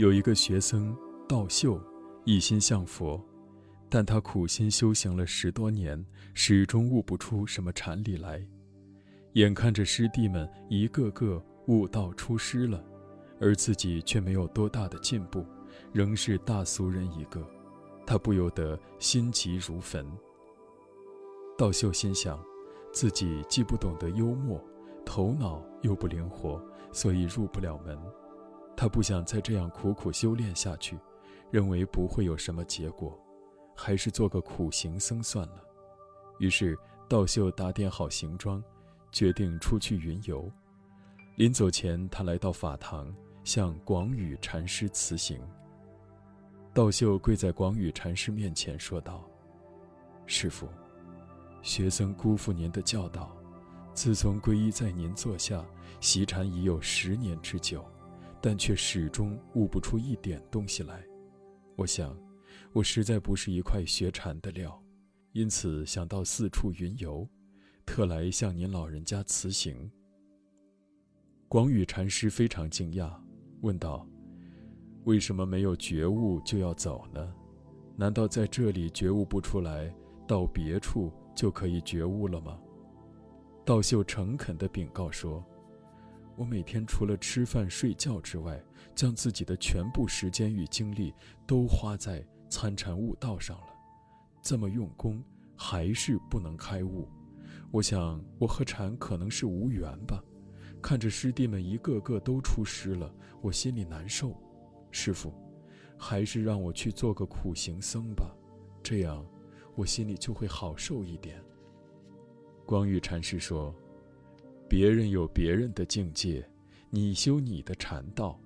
有一个学僧道秀，一心向佛，但他苦心修行了十多年，始终悟不出什么禅理来。眼看着师弟们一个个悟道出师了，而自己却没有多大的进步，仍是大俗人一个，他不由得心急如焚。道秀心想，自己既不懂得幽默，头脑又不灵活，所以入不了门。他不想再这样苦苦修炼下去，认为不会有什么结果，还是做个苦行僧算了。于是道秀打点好行装，决定出去云游。临走前，他来到法堂，向广宇禅师辞行。道秀跪在广宇禅师面前说道：“师傅。”学僧辜负您的教导，自从皈依在您座下，习禅已有十年之久，但却始终悟不出一点东西来。我想，我实在不是一块学禅的料，因此想到四处云游，特来向您老人家辞行。广宇禅师非常惊讶，问道：“为什么没有觉悟就要走呢？难道在这里觉悟不出来，到别处？”就可以觉悟了吗？道秀诚恳地禀告说：“我每天除了吃饭睡觉之外，将自己的全部时间与精力都花在参禅悟道上了。这么用功，还是不能开悟。我想我和禅可能是无缘吧。看着师弟们一个个都出师了，我心里难受。师傅，还是让我去做个苦行僧吧，这样。”我心里就会好受一点。光玉禅师说：“别人有别人的境界，你修你的禅道，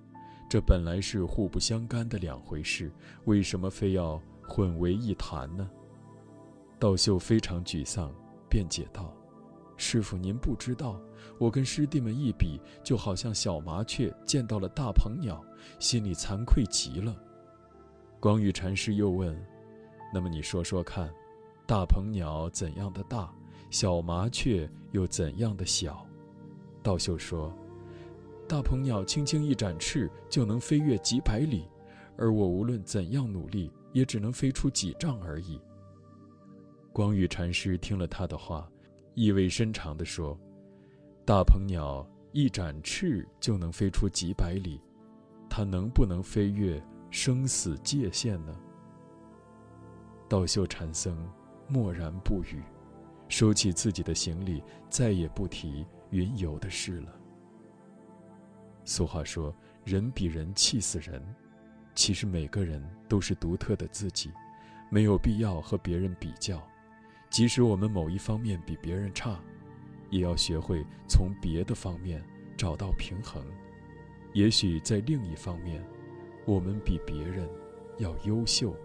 这本来是互不相干的两回事，为什么非要混为一谈呢？”道秀非常沮丧，辩解道：“师傅，您不知道，我跟师弟们一比，就好像小麻雀见到了大鹏鸟，心里惭愧极了。”光玉禅师又问。那么你说说看，大鹏鸟怎样的大，小麻雀又怎样的小？道秀说：“大鹏鸟轻轻一展翅就能飞越几百里，而我无论怎样努力，也只能飞出几丈而已。”光宇禅师听了他的话，意味深长地说：“大鹏鸟一展翅就能飞出几百里，它能不能飞越生死界限呢？”道秀禅僧默然不语，收起自己的行李，再也不提云游的事了。俗话说：“人比人气死人。”其实每个人都是独特的自己，没有必要和别人比较。即使我们某一方面比别人差，也要学会从别的方面找到平衡。也许在另一方面，我们比别人要优秀。